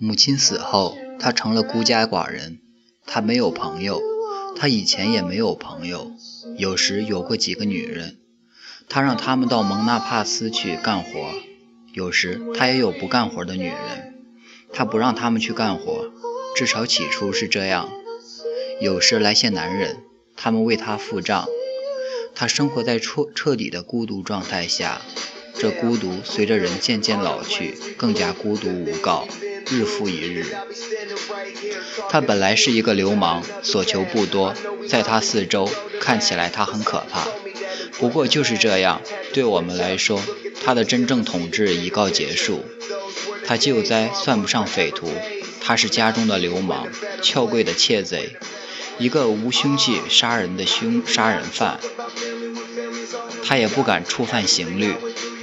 母亲死后，他成了孤家寡人。他没有朋友，他以前也没有朋友。有时有过几个女人，他让他们到蒙纳帕斯去干活。有时他也有不干活的女人，他不让他们去干活，至少起初是这样。有时来些男人，他们为他付账。他生活在彻彻底的孤独状态下，这孤独随着人渐渐老去，更加孤独无告，日复一日。他本来是一个流氓，所求不多，在他四周看起来他很可怕。不过就是这样，对我们来说，他的真正统治已告结束。他救灾算不上匪徒，他是家中的流氓，撬柜的窃贼。一个无凶器杀人的凶杀人犯，他也不敢触犯刑律。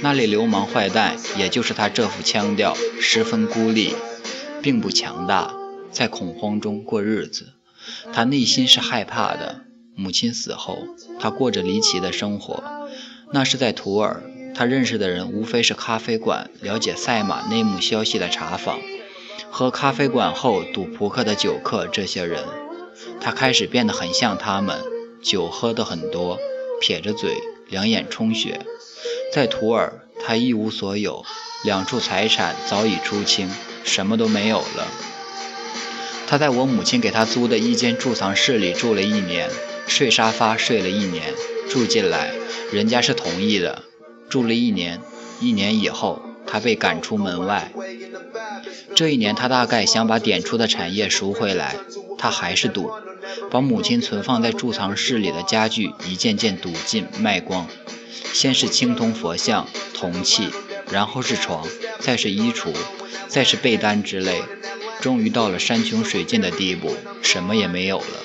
那里流氓坏蛋，也就是他这副腔调，十分孤立，并不强大，在恐慌中过日子。他内心是害怕的。母亲死后，他过着离奇的生活。那是在图尔，他认识的人无非是咖啡馆、了解赛马内幕消息的茶坊，和咖啡馆后赌扑克的酒客这些人。他开始变得很像他们，酒喝得很多，撇着嘴，两眼充血。在图尔，他一无所有，两处财产早已出清，什么都没有了。他在我母亲给他租的一间贮藏室里住了一年，睡沙发睡了一年，住进来，人家是同意的。住了一年，一年以后，他被赶出门外。这一年，他大概想把点出的产业赎回来，他还是赌，把母亲存放在贮藏室里的家具一件件赌尽卖光。先是青铜佛像、铜器，然后是床，再是衣橱，再是被单之类，终于到了山穷水尽的地步，什么也没有了。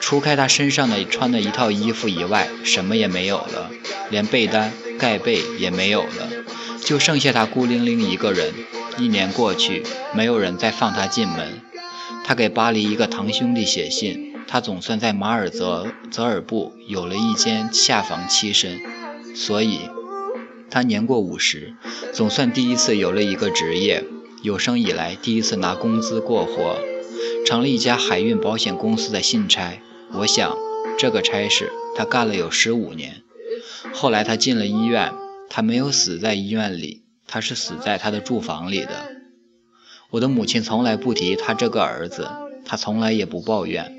除开他身上的穿的一套衣服以外，什么也没有了，连被单、盖被也没有了，就剩下他孤零零一个人。一年过去，没有人再放他进门。他给巴黎一个堂兄弟写信，他总算在马尔泽泽尔布有了一间下房栖身。所以，他年过五十，总算第一次有了一个职业，有生以来第一次拿工资过活，成了一家海运保险公司的信差。我想，这个差事他干了有十五年。后来他进了医院，他没有死在医院里。他是死在他的住房里的。我的母亲从来不提他这个儿子，他从来也不抱怨，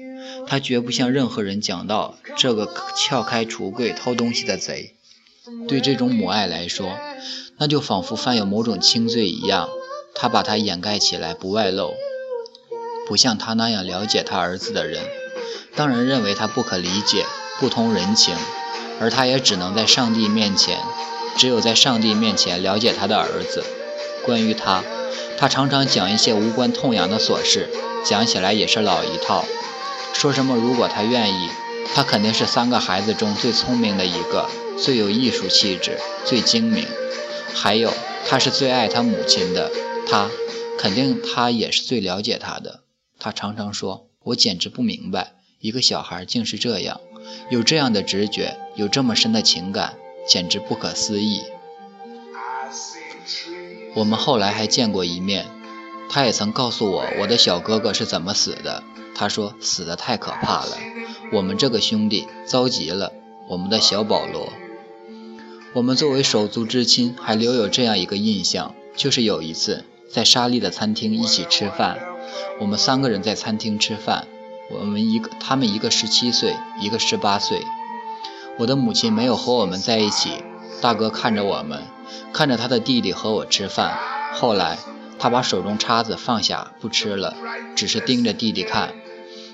他绝不向任何人讲到这个撬开橱柜偷东西的贼。对这种母爱来说，那就仿佛犯有某种轻罪一样，他把它掩盖起来，不外露。不像他那样了解他儿子的人，当然认为他不可理解，不通人情，而他也只能在上帝面前。只有在上帝面前了解他的儿子。关于他，他常常讲一些无关痛痒的琐事，讲起来也是老一套。说什么如果他愿意，他肯定是三个孩子中最聪明的一个，最有艺术气质，最精明。还有，他是最爱他母亲的，他肯定他也是最了解他的。他常常说：“我简直不明白，一个小孩竟是这样，有这样的直觉，有这么深的情感。”简直不可思议。我们后来还见过一面，他也曾告诉我我的小哥哥是怎么死的。他说死的太可怕了，我们这个兄弟着急了。我们的小保罗，我们作为手足之亲，还留有这样一个印象，就是有一次在沙利的餐厅一起吃饭，我们三个人在餐厅吃饭，我们一个他们一个十七岁，一个十八岁。我的母亲没有和我们在一起，大哥看着我们，看着他的弟弟和我吃饭。后来，他把手中叉子放下，不吃了，只是盯着弟弟看。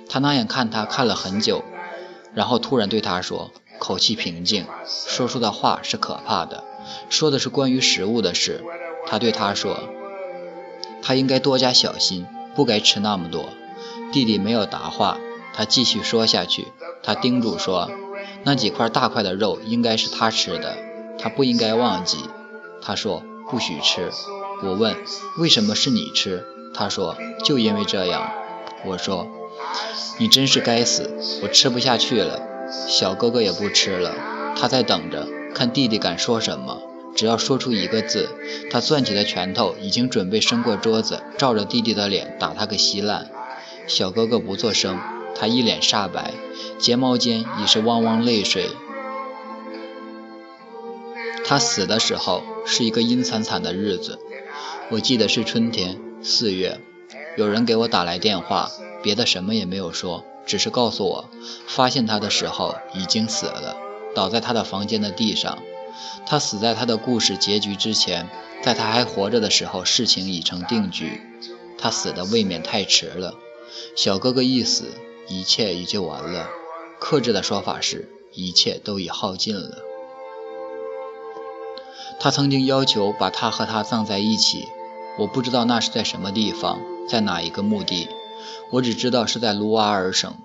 他那样看他看了很久，然后突然对他说，口气平静，说出的话是可怕的，说的是关于食物的事。他对他说，他应该多加小心，不该吃那么多。弟弟没有答话，他继续说下去。他叮嘱说。那几块大块的肉应该是他吃的，他不应该忘记。他说不许吃。我问为什么是你吃？他说就因为这样。我说你真是该死，我吃不下去了。小哥哥也不吃了，他在等着看弟弟敢说什么。只要说出一个字，他攥起的拳头已经准备伸过桌子，照着弟弟的脸打他个稀烂。小哥哥不作声，他一脸煞白，睫毛间已是汪汪泪水。他死的时候是一个阴惨惨的日子，我记得是春天，四月。有人给我打来电话，别的什么也没有说，只是告诉我，发现他的时候已经死了，倒在他的房间的地上。他死在他的故事结局之前，在他还活着的时候，事情已成定局。他死的未免太迟了。小哥哥一死，一切也就完了。克制的说法是，一切都已耗尽了。他曾经要求把他和他葬在一起，我不知道那是在什么地方。在哪一个墓地？我只知道是在卢瓦尔省。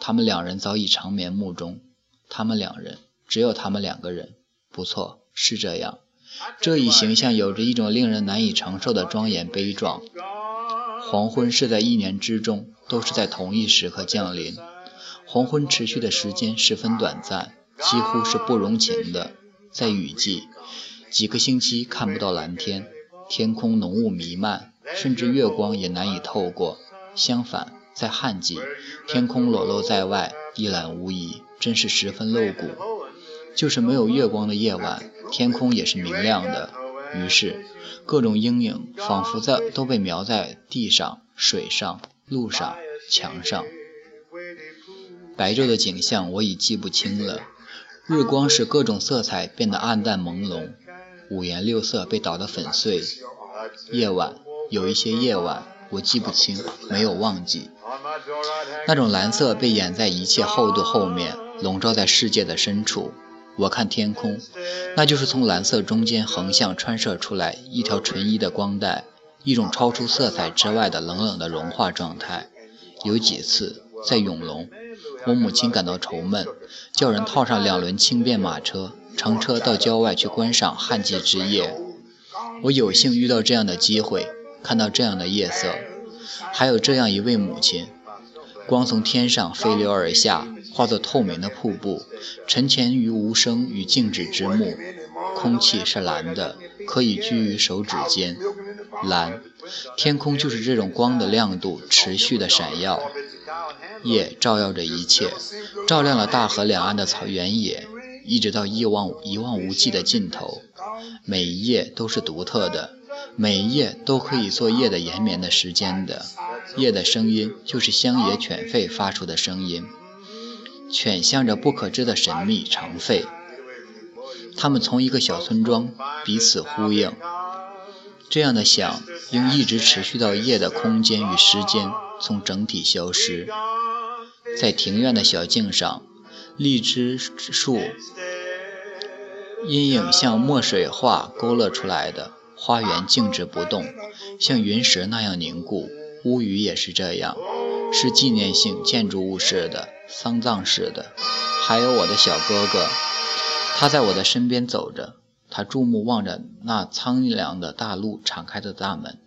他们两人早已长眠墓中。他们两人，只有他们两个人。不错，是这样。这一形象有着一种令人难以承受的庄严悲壮。黄昏是在一年之中，都是在同一时刻降临。黄昏持续的时间十分短暂，几乎是不容情的。在雨季，几个星期看不到蓝天，天空浓雾弥漫。甚至月光也难以透过。相反，在旱季，天空裸露在外，一览无遗，真是十分露骨。就是没有月光的夜晚，天空也是明亮的。于是，各种阴影仿佛在都被描在地上、水上、路上、墙上。白昼的景象我已记不清了。日光使各种色彩变得暗淡朦胧，五颜六色被捣得粉碎。夜晚。有一些夜晚，我记不清，没有忘记。那种蓝色被掩在一切厚度后面，笼罩在世界的深处。我看天空，那就是从蓝色中间横向穿射出来一条纯一的光带，一种超出色彩之外的冷冷的融化状态。有几次在永隆，我母亲感到愁闷，叫人套上两轮轻便马车，乘车到郊外去观赏旱季之夜。我有幸遇到这样的机会。看到这样的夜色，还有这样一位母亲，光从天上飞流而下，化作透明的瀑布，沉潜于无声与静止之幕。空气是蓝的，可以居于手指间。蓝，天空就是这种光的亮度持续的闪耀。夜照耀着一切，照亮了大河两岸的草原野，一直到一望一望无际的尽头。每一页都是独特的。每一夜都可以做夜的延绵的时间的，夜的声音就是乡野犬吠发出的声音，犬向着不可知的神秘长吠，它们从一个小村庄彼此呼应，这样的响应一直持续到夜的空间与时间从整体消失，在庭院的小径上，荔枝树阴影像墨水画勾勒出来的。花园静止不动，像云石那样凝固。屋宇也是这样，是纪念性建筑物似的、丧葬似的。还有我的小哥哥，他在我的身边走着，他注目望着那苍凉的大路敞开的大门。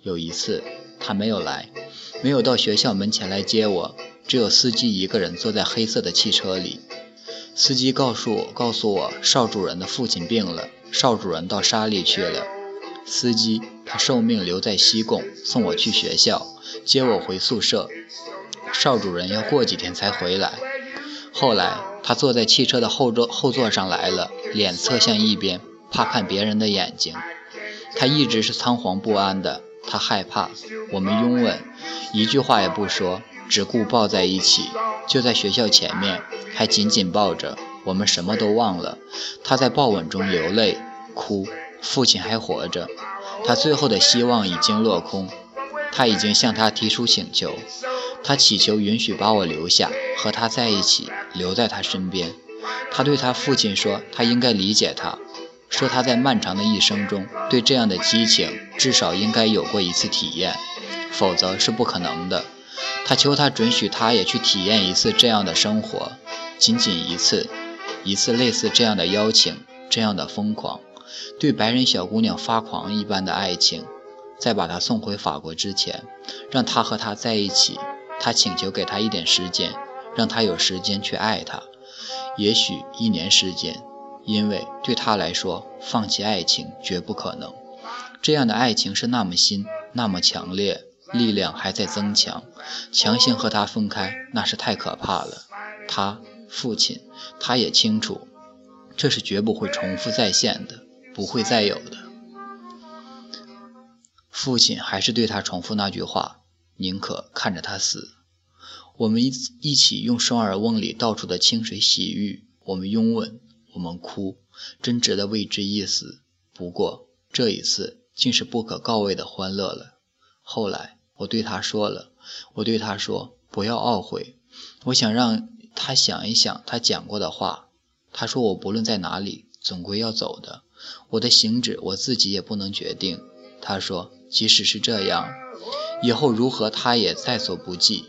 有一次，他没有来，没有到学校门前来接我，只有司机一个人坐在黑色的汽车里。司机告诉我，告诉我邵主任的父亲病了，邵主任到沙利去了。司机，他受命留在西贡，送我去学校，接我回宿舍。邵主任要过几天才回来。后来，他坐在汽车的后座后座上来了，脸侧向一边，怕看别人的眼睛。他一直是仓皇不安的，他害怕我们拥吻，一句话也不说，只顾抱在一起。就在学校前面，还紧紧抱着，我们什么都忘了。他在抱吻中流泪，哭。父亲还活着，他最后的希望已经落空。他已经向他提出请求，他祈求允许把我留下，和他在一起，留在他身边。他对他父亲说，他应该理解他，说他在漫长的一生中对这样的激情至少应该有过一次体验，否则是不可能的。他求他准许他也去体验一次这样的生活，仅仅一次，一次类似这样的邀请，这样的疯狂。对白人小姑娘发狂一般的爱情，在把她送回法国之前，让他和她在一起。他请求给她一点时间，让她有时间去爱他，也许一年时间，因为对他来说，放弃爱情绝不可能。这样的爱情是那么新，那么强烈，力量还在增强。强行和他分开，那是太可怕了。他父亲，他也清楚，这是绝不会重复再现的，不会再有的。父亲还是对他重复那句话：“宁可看着他死。”我们一一起用双耳瓮里倒出的清水洗浴，我们拥吻，我们哭，真值得为之一死。不过这一次竟是不可告慰的欢乐了。后来我对他说了，我对他说不要懊悔，我想让他想一想他讲过的话。他说我不论在哪里，总归要走的，我的行止我自己也不能决定。他说即使是这样，以后如何他也在所不计。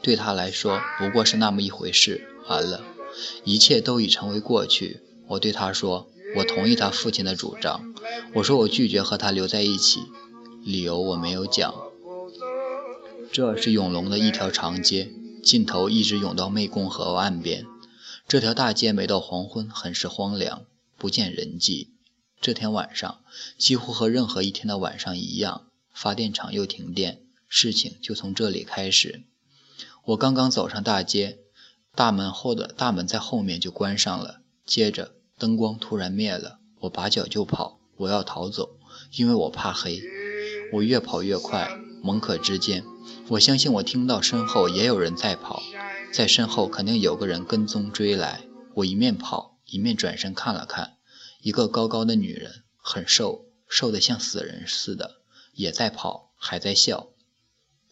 对他来说不过是那么一回事。完了，一切都已成为过去。我对他说：“我同意他父亲的主张。”我说：“我拒绝和他留在一起。”理由我没有讲。这是永隆的一条长街，尽头一直涌到湄公河岸边。这条大街每到黄昏很是荒凉，不见人迹。这天晚上几乎和任何一天的晚上一样，发电厂又停电，事情就从这里开始。我刚刚走上大街，大门后的大门在后面就关上了。接着灯光突然灭了，我拔脚就跑，我要逃走，因为我怕黑。我越跑越快，猛可之间，我相信我听到身后也有人在跑，在身后肯定有个人跟踪追来。我一面跑一面转身看了看，一个高高的女人，很瘦，瘦得像死人似的，也在跑，还在笑。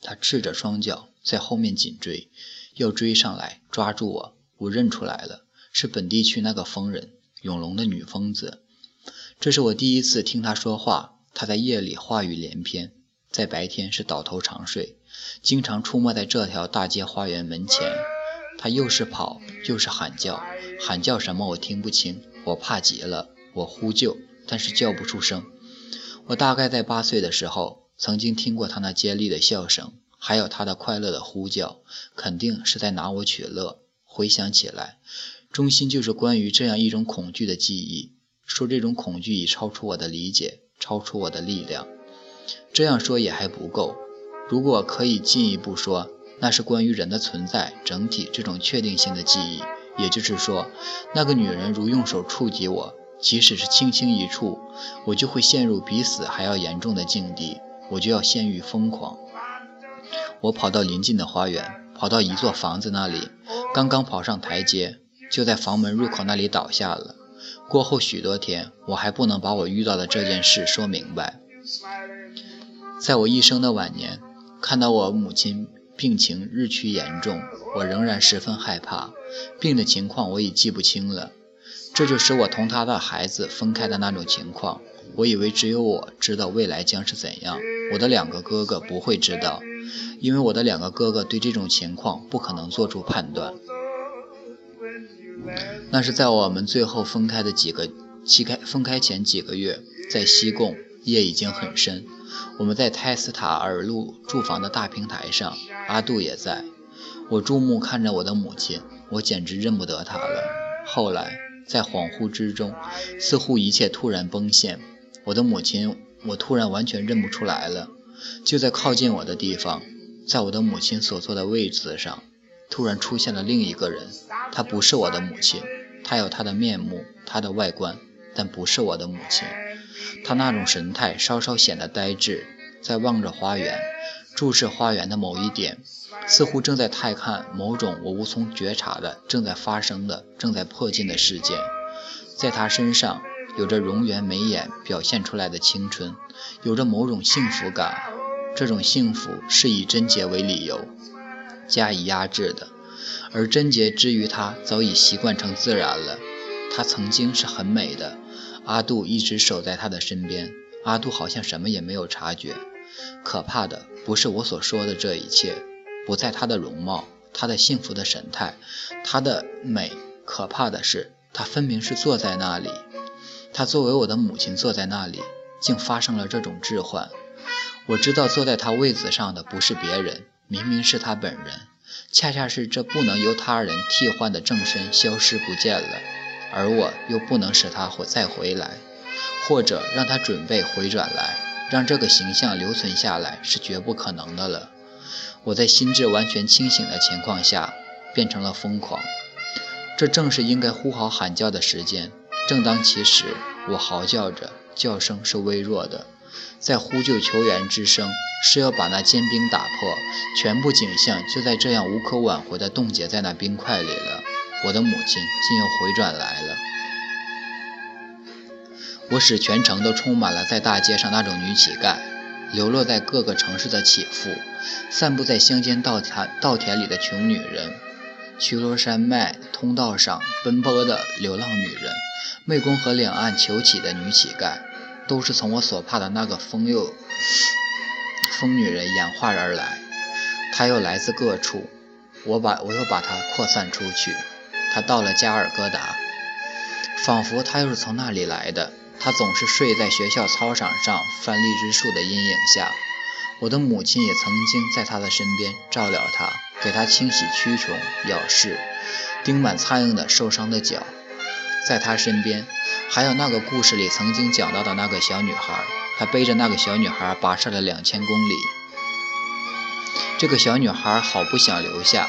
她赤着双脚。在后面紧追，要追上来抓住我。我认出来了，是本地区那个疯人永隆的女疯子。这是我第一次听她说话。她在夜里话语连篇，在白天是倒头长睡，经常出没在这条大街花园门前。他又是跑又是喊叫，喊叫什么我听不清。我怕极了，我呼救，但是叫不出声。我大概在八岁的时候，曾经听过他那尖利的笑声。还有他的快乐的呼叫，肯定是在拿我取乐。回想起来，中心就是关于这样一种恐惧的记忆。说这种恐惧已超出我的理解，超出我的力量。这样说也还不够。如果可以进一步说，那是关于人的存在整体这种确定性的记忆。也就是说，那个女人如用手触及我，即使是轻轻一触，我就会陷入比死还要严重的境地，我就要陷于疯狂。我跑到邻近的花园，跑到一座房子那里，刚刚跑上台阶，就在房门入口那里倒下了。过后许多天，我还不能把我遇到的这件事说明白。在我一生的晚年，看到我母亲病情日趋严重，我仍然十分害怕。病的情况我已记不清了，这就使我同他的孩子分开的那种情况。我以为只有我知道未来将是怎样，我的两个哥哥不会知道。因为我的两个哥哥对这种情况不可能做出判断。那是在我们最后分开的几个期开分开前几个月，在西贡，夜已经很深。我们在泰斯塔尔路住房的大平台上，阿杜也在。我注目看着我的母亲，我简直认不得她了。后来在恍惚之中，似乎一切突然崩陷。我的母亲，我突然完全认不出来了。就在靠近我的地方。在我的母亲所坐的位子上，突然出现了另一个人。她不是我的母亲，她有她的面目，她的外观，但不是我的母亲。她那种神态稍稍显得呆滞，在望着花园，注视花园的某一点，似乎正在探看某种我无从觉察的正在发生的、正在迫近的事件。在他身上，有着容颜眉眼表现出来的青春，有着某种幸福感。这种幸福是以贞洁为理由加以压制的，而贞洁之于他早已习惯成自然了。她曾经是很美的，阿杜一直守在她的身边，阿杜好像什么也没有察觉。可怕的不是我所说的这一切，不在她的容貌，她的幸福的神态，她的美。可怕的是，她分明是坐在那里，她作为我的母亲坐在那里，竟发生了这种置换。我知道坐在他位子上的不是别人，明明是他本人，恰恰是这不能由他人替换的正身消失不见了。而我又不能使他再回来，或者让他准备回转来，让这个形象留存下来是绝不可能的了。我在心智完全清醒的情况下变成了疯狂，这正是应该呼号喊叫的时间。正当其时，我嚎叫着，叫声是微弱的，在呼救求援之声，是要把那坚冰打破。全部景象就在这样无可挽回地冻结在那冰块里了。我的母亲竟又回转来了。我使全城都充满了在大街上那种女乞丐，流落在各个城市的乞妇，散布在乡间稻田稻田里的穷女人，曲罗山脉通道上奔波的流浪女人，湄公河两岸求乞的女乞丐，都是从我所怕的那个疯又疯女人演化而来。她又来自各处，我把我又把她扩散出去。她到了加尔各答，仿佛他又是从那里来的。他总是睡在学校操场上番荔枝树的阴影下。我的母亲也曾经在他的身边照料他，给他清洗蛆虫、咬噬、钉满苍蝇的受伤的脚。在他身边，还有那个故事里曾经讲到的那个小女孩。他背着那个小女孩跋涉了两千公里。这个小女孩好不想留下，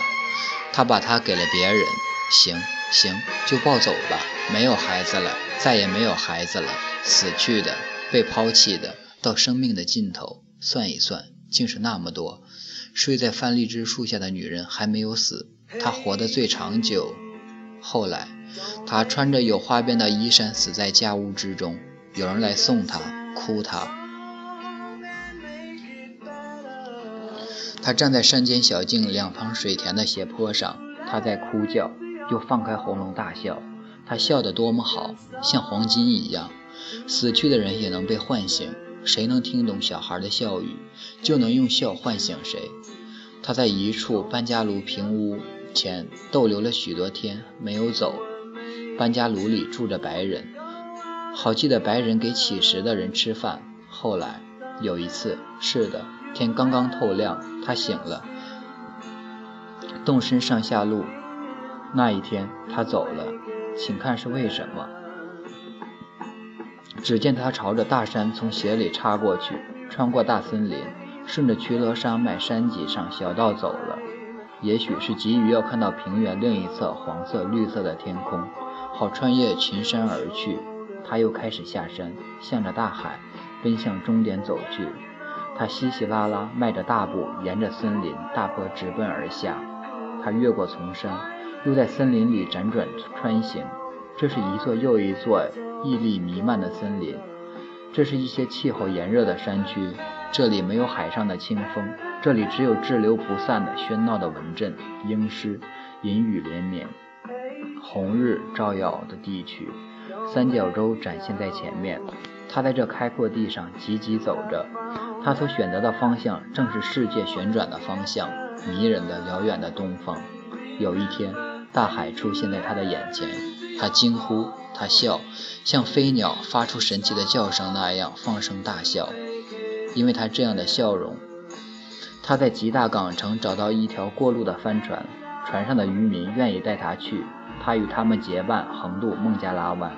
他把她给了别人。行行，就抱走吧。没有孩子了，再也没有孩子了。死去的，被抛弃的，到生命的尽头，算一算，竟是那么多。睡在番荔枝树下的女人还没有死，她活得最长久。后来，她穿着有花边的衣衫死在家屋之中。有人来送她，哭她。她站在山间小径两旁水田的斜坡上，她在哭叫。又放开喉咙大笑，他笑得多么好，像黄金一样。死去的人也能被唤醒，谁能听懂小孩的笑语，就能用笑唤醒谁。他在一处搬家炉平屋前逗留了许多天，没有走。搬家炉里住着白人，好记得白人给乞食的人吃饭。后来有一次，是的，天刚刚透亮，他醒了，动身上下路。那一天，他走了，请看是为什么？只见他朝着大山从斜里插过去，穿过大森林，顺着曲罗山脉山脊上小道走了。也许是急于要看到平原另一侧黄色、绿色的天空，好穿越群山而去。他又开始下山，向着大海，奔向终点走去。他稀稀拉拉迈着大步，沿着森林大坡直奔而下。他越过丛山。又在森林里辗转穿行，这是一座又一座屹立弥漫的森林，这是一些气候炎热的山区，这里没有海上的清风，这里只有滞留不散的喧闹的文镇、鹰狮、银雨连绵，红日照耀的地区，三角洲展现在前面。他在这开阔地上急急走着，他所选择的方向正是世界旋转的方向，迷人的辽远的东方。有一天。大海出现在他的眼前，他惊呼，他笑，像飞鸟发出神奇的叫声那样放声大笑。因为他这样的笑容，他在吉大港城找到一条过路的帆船，船上的渔民愿意带他去，他与他们结伴横渡孟加拉湾。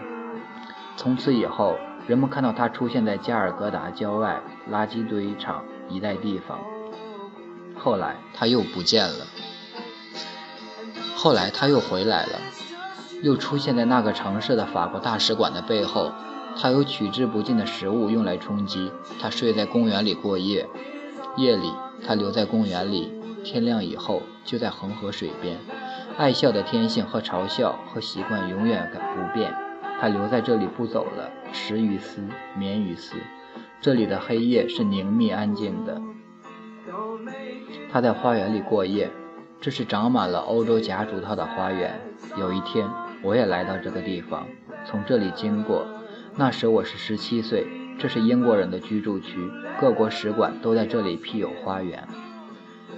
从此以后，人们看到他出现在加尔各答郊外垃圾堆场一带地方。后来他又不见了。后来他又回来了，又出现在那个城市的法国大使馆的背后。他有取之不尽的食物用来充饥。他睡在公园里过夜，夜里他留在公园里，天亮以后就在恒河水边。爱笑的天性和嘲笑和习惯永远不变。他留在这里不走了，食于斯，眠于斯。这里的黑夜是凝密安静的。他在花园里过夜。这是长满了欧洲夹竹桃的花园。有一天，我也来到这个地方，从这里经过。那时我是十七岁。这是英国人的居住区，各国使馆都在这里辟有花园。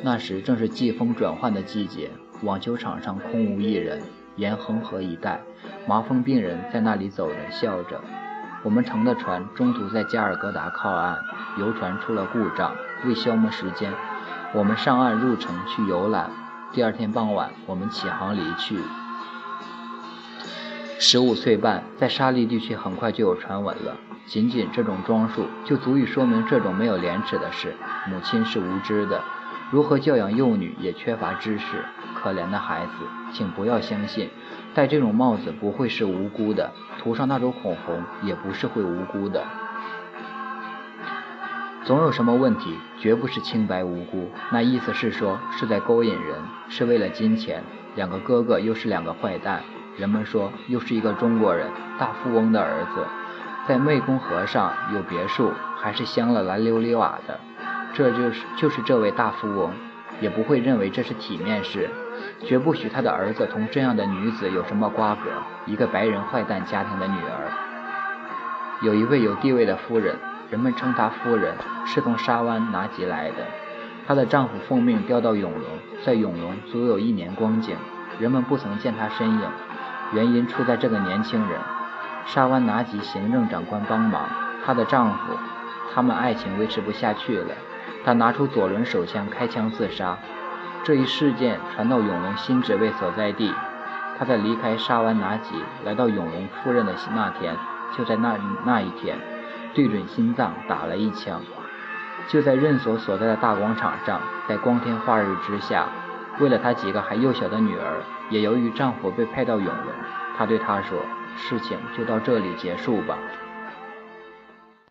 那时正是季风转换的季节，网球场上空无一人。沿恒河一带，麻风病人在那里走着，笑着。我们乘的船中途在加尔各答靠岸，游船出了故障。为消磨时间，我们上岸入城去游览。第二天傍晚，我们启航离去。十五岁半，在沙利地区很快就有传闻了。仅仅这种装束，就足以说明这种没有廉耻的事。母亲是无知的，如何教养幼女也缺乏知识。可怜的孩子，请不要相信，戴这种帽子不会是无辜的，涂上那种口红也不是会无辜的。总有什么问题，绝不是清白无辜。那意思是说，是在勾引人，是为了金钱。两个哥哥又是两个坏蛋。人们说，又是一个中国人，大富翁的儿子，在湄公河上有别墅，还是镶了蓝琉璃瓦的。这就是就是这位大富翁，也不会认为这是体面事，绝不许他的儿子同这样的女子有什么瓜葛。一个白人坏蛋家庭的女儿，有一位有地位的夫人，人们称她夫人，是从沙湾拿吉来的。她的丈夫奉命调到永隆，在永隆足有一年光景，人们不曾见她身影。原因出在这个年轻人，沙湾拿吉行政长官帮忙，她的丈夫，他们爱情维持不下去了，他拿出左轮手枪开枪自杀。这一事件传到永隆新职位所在地，他在离开沙湾拿吉来到永隆赴任的那天，就在那那一天，对准心脏打了一枪。就在任所所在的大广场上，在光天化日之下，为了他几个还幼小的女儿。也由于丈夫被派到永仁，她对他说：“事情就到这里结束吧。”